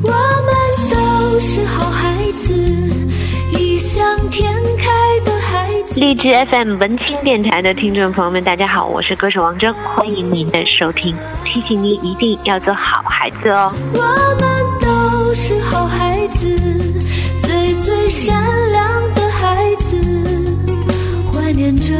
我们都是好孩子异想天开的孩子。荔枝 fm 文青电台的听众朋友们大家好我是歌手王铮欢迎您的收听。提醒您一定要做好孩子哦。我们都是好孩子最最善良的孩子怀念着